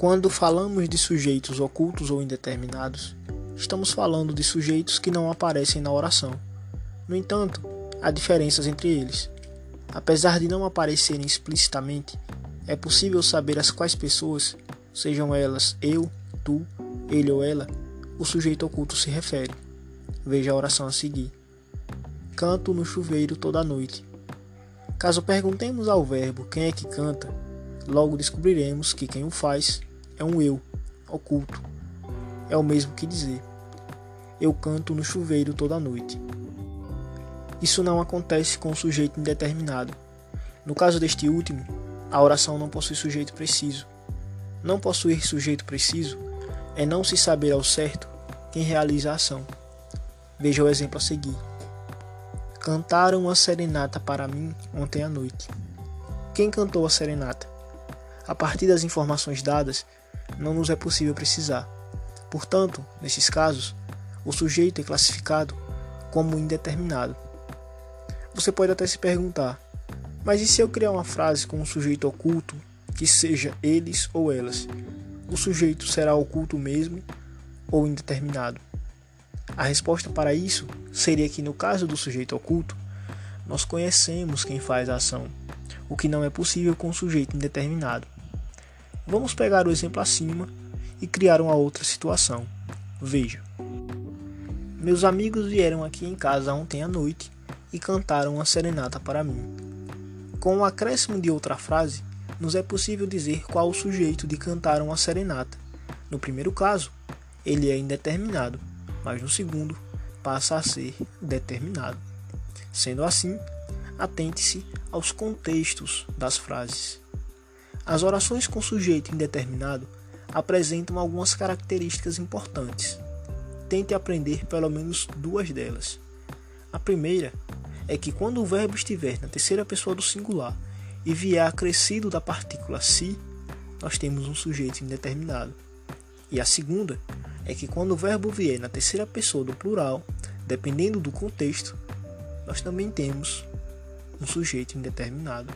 Quando falamos de sujeitos ocultos ou indeterminados, estamos falando de sujeitos que não aparecem na oração. No entanto, há diferenças entre eles. Apesar de não aparecerem explicitamente, é possível saber as quais pessoas, sejam elas eu, tu, ele ou ela, o sujeito oculto se refere. Veja a oração a seguir. Canto no chuveiro toda noite. Caso perguntemos ao verbo quem é que canta, logo descobriremos que quem o faz é um eu oculto. É o mesmo que dizer: Eu canto no chuveiro toda noite. Isso não acontece com o sujeito indeterminado. No caso deste último, a oração não possui sujeito preciso. Não possuir sujeito preciso é não se saber ao certo quem realiza a ação. Veja o exemplo a seguir. Cantaram a serenata para mim ontem à noite. Quem cantou a serenata? A partir das informações dadas, não nos é possível precisar. Portanto, nesses casos, o sujeito é classificado como indeterminado. Você pode até se perguntar: mas e se eu criar uma frase com um sujeito oculto, que seja eles ou elas? O sujeito será oculto mesmo ou indeterminado? A resposta para isso seria que, no caso do sujeito oculto, nós conhecemos quem faz a ação, o que não é possível com o sujeito indeterminado. Vamos pegar o exemplo acima e criar uma outra situação. Veja. Meus amigos vieram aqui em casa ontem à noite e cantaram uma serenata para mim. Com o acréscimo de outra frase, nos é possível dizer qual o sujeito de cantar uma serenata. No primeiro caso, ele é indeterminado, mas no segundo, passa a ser determinado. Sendo assim, atente-se aos contextos das frases. As orações com sujeito indeterminado apresentam algumas características importantes. Tente aprender pelo menos duas delas. A primeira é que quando o verbo estiver na terceira pessoa do singular e vier acrescido da partícula si, nós temos um sujeito indeterminado. E a segunda é que quando o verbo vier na terceira pessoa do plural, dependendo do contexto, nós também temos um sujeito indeterminado.